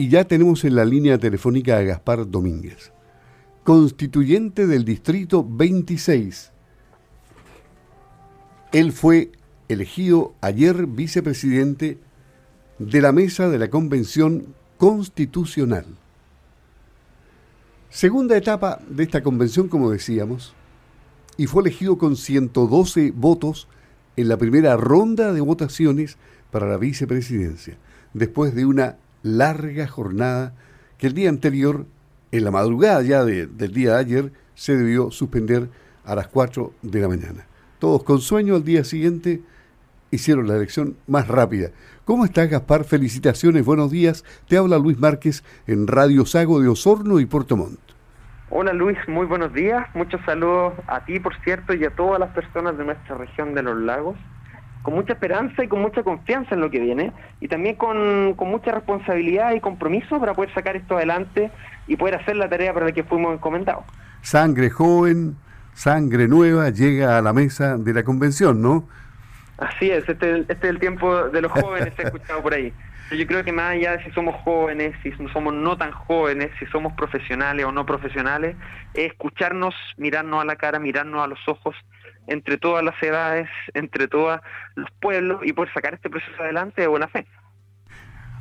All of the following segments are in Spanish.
y ya tenemos en la línea telefónica a Gaspar Domínguez, constituyente del Distrito 26. Él fue elegido ayer vicepresidente de la mesa de la Convención Constitucional. Segunda etapa de esta convención, como decíamos, y fue elegido con 112 votos en la primera ronda de votaciones para la vicepresidencia, después de una larga jornada que el día anterior, en la madrugada ya del día de ayer, se debió suspender a las 4 de la mañana. Todos con sueño al día siguiente hicieron la elección más rápida. ¿Cómo estás, Gaspar? Felicitaciones, buenos días. Te habla Luis Márquez en Radio Sago de Osorno y Puerto Montt. Hola Luis, muy buenos días. Muchos saludos a ti, por cierto, y a todas las personas de nuestra región de los lagos. Con mucha esperanza y con mucha confianza en lo que viene, y también con, con mucha responsabilidad y compromiso para poder sacar esto adelante y poder hacer la tarea para la que fuimos encomendados. Sangre joven, sangre nueva llega a la mesa de la convención, ¿no? Así es, este, este es el tiempo de los jóvenes, he escuchado por ahí. Yo creo que más allá de si somos jóvenes, si somos no tan jóvenes, si somos profesionales o no profesionales, es escucharnos, mirarnos a la cara, mirarnos a los ojos, entre todas las edades, entre todos los pueblos y poder sacar este proceso adelante de buena fe.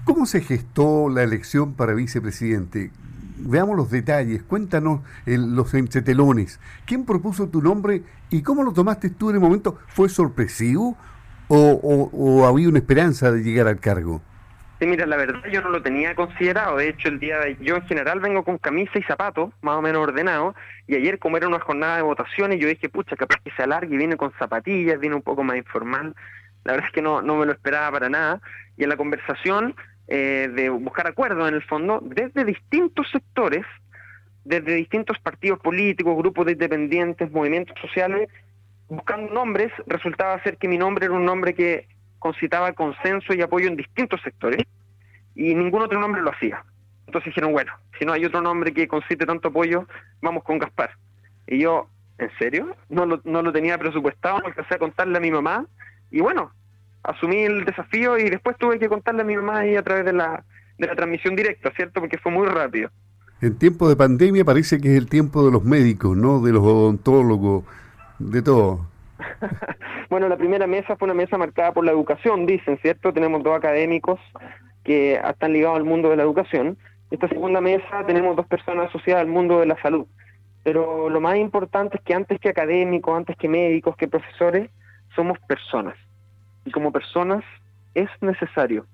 ¿Cómo se gestó la elección para vicepresidente? Veamos los detalles, cuéntanos los entretelones. ¿Quién propuso tu nombre y cómo lo tomaste tú en el momento? ¿Fue sorpresivo o, había una esperanza de llegar al cargo? Sí, mira, la verdad yo no lo tenía considerado. De hecho, el día de yo en general vengo con camisa y zapatos, más o menos ordenado. Y ayer, como era una jornada de votaciones, yo dije, pucha, capaz que se alargue y viene con zapatillas, viene un poco más informal. La verdad es que no, no me lo esperaba para nada. Y en la conversación eh, de buscar acuerdos en el fondo, desde distintos sectores, desde distintos partidos políticos, grupos de independientes, movimientos sociales, buscando nombres, resultaba ser que mi nombre era un nombre que concitaba consenso y apoyo en distintos sectores y ningún otro nombre lo hacía. Entonces dijeron, bueno, si no hay otro nombre que concite tanto apoyo, vamos con Gaspar. Y yo, ¿en serio? No lo, no lo tenía presupuestado, no alcancé a contarle a mi mamá. Y bueno, asumí el desafío y después tuve que contarle a mi mamá ahí a través de la, de la transmisión directa, ¿cierto? Porque fue muy rápido. En tiempo de pandemia parece que es el tiempo de los médicos, ¿no? De los odontólogos, de todo. bueno, la primera mesa fue una mesa marcada por la educación, dicen, ¿cierto? Tenemos dos académicos que están ligados al mundo de la educación. Esta segunda mesa tenemos dos personas asociadas al mundo de la salud. Pero lo más importante es que antes que académicos, antes que médicos, que profesores, somos personas y como personas es necesario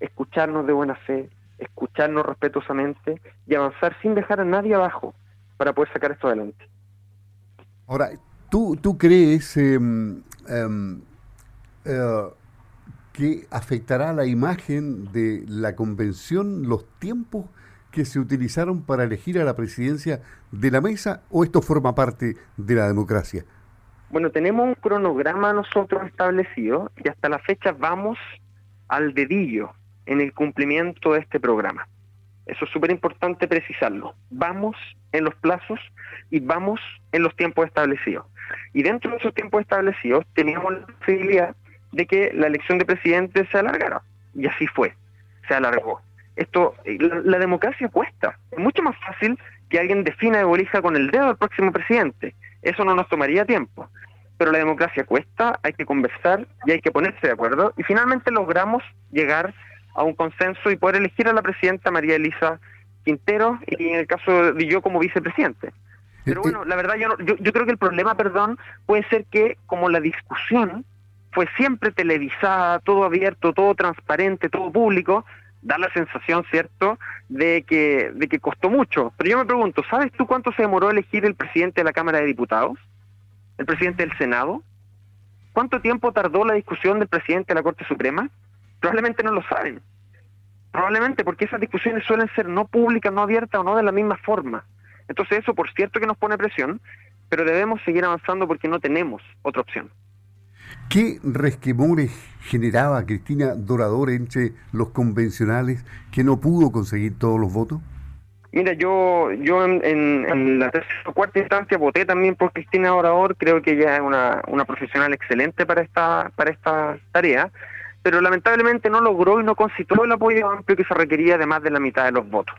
escucharnos de buena fe, escucharnos respetuosamente y avanzar sin dejar a nadie abajo para poder sacar esto adelante. Ahora, ¿tú, tú crees em, em, eh, que afectará la imagen de la convención los tiempos que se utilizaron para elegir a la presidencia de la mesa o esto forma parte de la democracia? Bueno, tenemos un cronograma nosotros establecido y hasta la fecha vamos al dedillo en el cumplimiento de este programa. Eso es súper importante precisarlo. Vamos en los plazos y vamos en los tiempos establecidos. Y dentro de esos tiempos establecidos teníamos la posibilidad de que la elección de presidente se alargara. Y así fue, se alargó. Esto, la, la democracia cuesta. Es mucho más fácil que alguien defina de bolija con el dedo al próximo presidente. Eso no nos tomaría tiempo pero la democracia cuesta, hay que conversar y hay que ponerse de acuerdo. Y finalmente logramos llegar un consenso y poder elegir a la presidenta María Elisa Quintero y en el caso de yo como vicepresidente. Pero eh, bueno, la verdad yo, yo, yo creo que el problema, perdón, puede ser que como la discusión fue siempre televisada, todo abierto, todo transparente, todo público, da la sensación, ¿cierto?, de que, de que costó mucho. Pero yo me pregunto, ¿sabes tú cuánto se demoró elegir el presidente de la Cámara de Diputados? el presidente del Senado? ¿Cuánto tiempo tardó la discusión del presidente de la Corte Suprema? Probablemente no lo saben. Probablemente porque esas discusiones suelen ser no públicas, no abiertas o no de la misma forma. Entonces eso por cierto que nos pone presión, pero debemos seguir avanzando porque no tenemos otra opción. ¿Qué resquemores generaba Cristina Dorador entre los convencionales que no pudo conseguir todos los votos? Mira, yo yo en, la tercera o cuarta instancia voté también por Cristina Orador, creo que ella es una, una profesional excelente para esta para esta tarea pero lamentablemente no logró y no concitó el apoyo amplio que se requería de más de la mitad de los votos.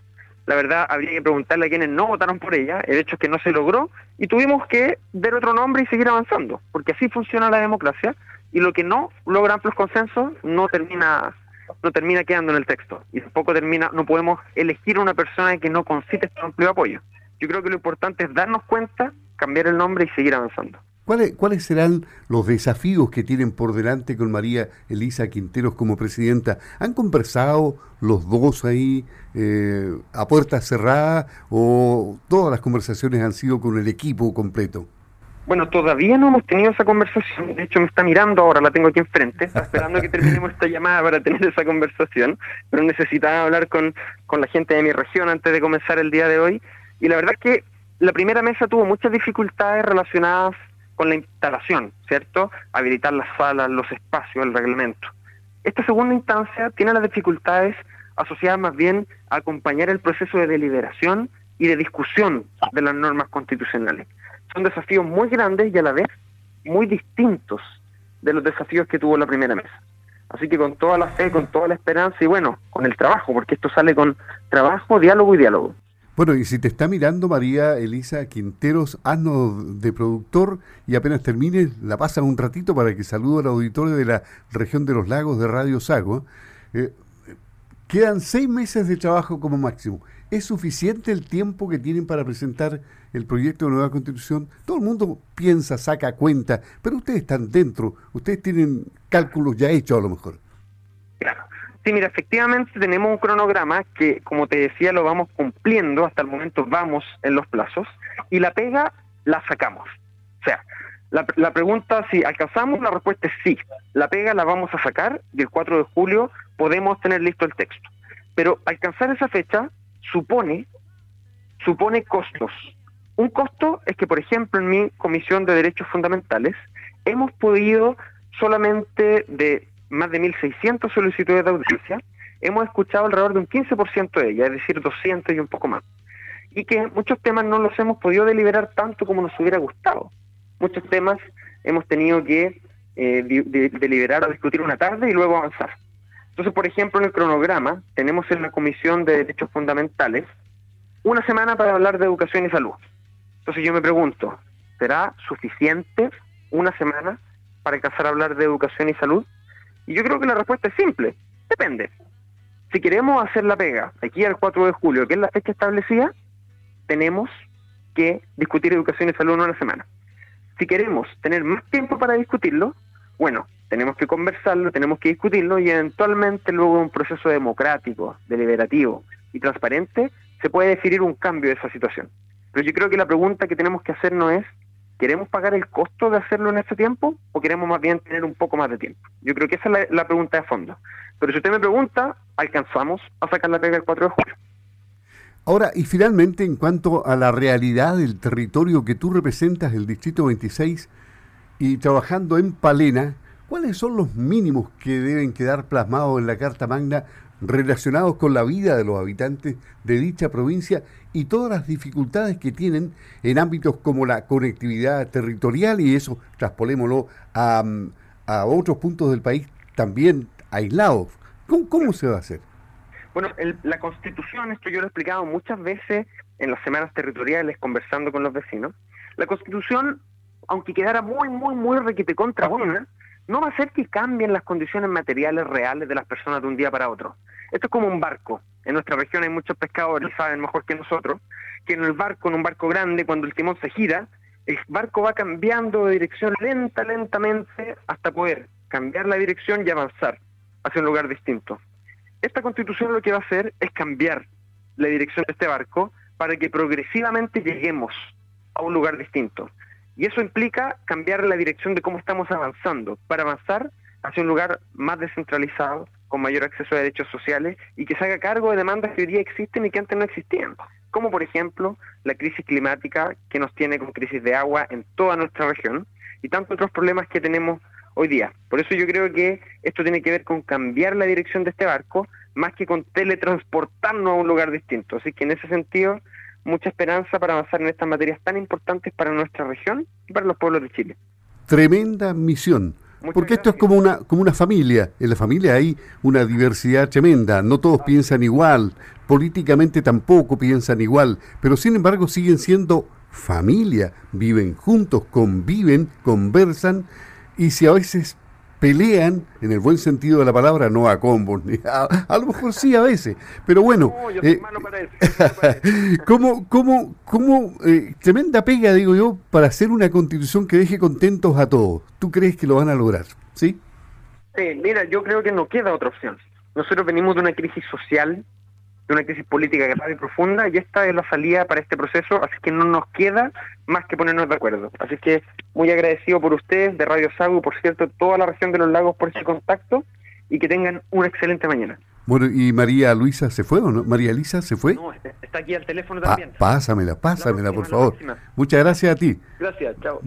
La verdad, habría que preguntarle a quienes no votaron por ella, el hecho es que no se logró y tuvimos que dar otro nombre y seguir avanzando, porque así funciona la democracia y lo que no logra amplios consensos no termina no termina quedando en el texto y tampoco termina no podemos elegir a una persona que no concite este amplio apoyo. Yo creo que lo importante es darnos cuenta, cambiar el nombre y seguir avanzando. ¿Cuáles, ¿Cuáles serán los desafíos que tienen por delante con María Elisa Quinteros como presidenta? ¿Han conversado los dos ahí eh, a puertas cerradas o todas las conversaciones han sido con el equipo completo? Bueno, todavía no hemos tenido esa conversación. De hecho, me está mirando ahora, la tengo aquí enfrente. Esperando que terminemos esta llamada para tener esa conversación. Pero necesitaba hablar con, con la gente de mi región antes de comenzar el día de hoy. Y la verdad es que la primera mesa tuvo muchas dificultades relacionadas con la instalación, ¿cierto? Habilitar las salas, los espacios, el reglamento. Esta segunda instancia tiene las dificultades asociadas más bien a acompañar el proceso de deliberación y de discusión de las normas constitucionales. Son desafíos muy grandes y a la vez muy distintos de los desafíos que tuvo la primera mesa. Así que con toda la fe, con toda la esperanza y bueno, con el trabajo, porque esto sale con trabajo, diálogo y diálogo. Bueno, y si te está mirando María Elisa Quinteros, haznos de productor y apenas termine, la pasan un ratito para que saludo al auditorio de la región de los lagos de Radio Sago. Eh, quedan seis meses de trabajo como máximo. ¿Es suficiente el tiempo que tienen para presentar el proyecto de nueva constitución? Todo el mundo piensa, saca cuenta, pero ustedes están dentro, ustedes tienen cálculos ya hechos a lo mejor. Claro. Sí, mira, efectivamente tenemos un cronograma que, como te decía, lo vamos cumpliendo, hasta el momento vamos en los plazos, y la pega la sacamos. O sea, la, pregunta si alcanzamos, la respuesta es sí. La pega la vamos a sacar y el 4 de julio podemos tener listo el texto. Pero alcanzar esa fecha supone, supone costos. Un costo es que, por ejemplo, en mi Comisión de Derechos Fundamentales hemos podido solamente de más de 1.600 solicitudes de audiencia, hemos escuchado alrededor de un 15% de ellas, es decir, 200 y un poco más. Y que muchos temas no los hemos podido deliberar tanto como nos hubiera gustado. Muchos temas hemos tenido que eh, deliberar o discutir una tarde y luego avanzar. Entonces, por ejemplo, en el cronograma tenemos en la Comisión de Derechos Fundamentales una semana para hablar de educación y salud. Entonces yo me pregunto, ¿será suficiente una semana para alcanzar a hablar de educación y salud? Y yo creo que la respuesta es simple, depende. Si queremos hacer la pega aquí al 4 de julio, que es la fecha establecida, tenemos que discutir educación y salud una semana. Si queremos tener más tiempo para discutirlo, bueno, tenemos que conversarlo, tenemos que discutirlo y eventualmente luego un proceso democrático, deliberativo y transparente se puede definir un cambio de esa situación. Pero yo creo que la pregunta que tenemos que hacernos es ¿Queremos pagar el costo de hacerlo en este tiempo o queremos más bien tener un poco más de tiempo? Yo creo que esa es la, pregunta de fondo. Pero si usted me pregunta, alcanzamos a sacar la pega el 4 de julio. Ahora, y finalmente, en cuanto a la realidad del territorio que tú representas, el Distrito 26, y trabajando en Palena, ¿cuáles son los mínimos que deben quedar plasmados en la Carta Magna relacionados con la vida de los habitantes de dicha provincia y todas las dificultades que tienen en ámbitos como la conectividad territorial y eso traspolémoslo a, a otros puntos del país también aislados. ¿Cómo, se va a hacer? Bueno, la constitución, esto yo lo he explicado muchas veces en las semanas territoriales conversando con los vecinos, la constitución, aunque quedara muy, muy, muy requete contra una, no va a hacer que cambien las condiciones materiales reales de las personas de un día para otro. Esto es como un barco. En nuestra región hay muchos pescadores, saben mejor que nosotros, que en el barco, en un barco grande, cuando el timón se gira, el barco va cambiando de dirección lenta, lentamente, hasta poder cambiar la dirección y avanzar hacia un lugar distinto. Esta constitución lo que va a hacer es cambiar la dirección de este barco para que progresivamente lleguemos a un lugar distinto. Y eso implica cambiar la dirección de cómo estamos avanzando, para avanzar hacia un lugar más descentralizado, con mayor acceso a derechos sociales y que se haga cargo de demandas que hoy día existen y que antes no existían, como por ejemplo la crisis climática que nos tiene con crisis de agua en toda nuestra región y tantos otros problemas que tenemos hoy día. Por eso yo creo que esto tiene que ver con cambiar la dirección de este barco más que con teletransportarnos a un lugar distinto. Así que en ese sentido, mucha esperanza para avanzar en estas materias tan importantes para nuestra región y para los pueblos de Chile. Tremenda misión porque esto es como una, como una familia. En la familia hay una diversidad tremenda. No todos piensan igual. Políticamente tampoco piensan igual. Pero sin embargo siguen siendo familia. Viven juntos, conviven, conversan. Y si a veces pelean, en el buen sentido de la palabra, no a combos, a, a lo mejor sí a veces, pero bueno, eh, ¿cómo, cómo, cómo eh, tremenda pega, digo yo, para hacer una constitución que deje contentos a todos? ¿Tú crees que lo van a lograr? ¿Sí? Sí, mira, yo creo que no queda otra opción. Nosotros venimos de una crisis social de una crisis política grave y profunda y esta es la salida para este proceso, así que no nos queda más que ponernos de acuerdo. Así que muy agradecido por ustedes, de Radio Sagu, por cierto, toda la región de los lagos por ese contacto y que tengan una excelente mañana. Bueno, ¿y María Luisa se fue o no? ¿María Elisa se fue? No, está aquí al teléfono también. pásamela, pásamela, por favor. Muchas gracias a ti. Gracias, chao.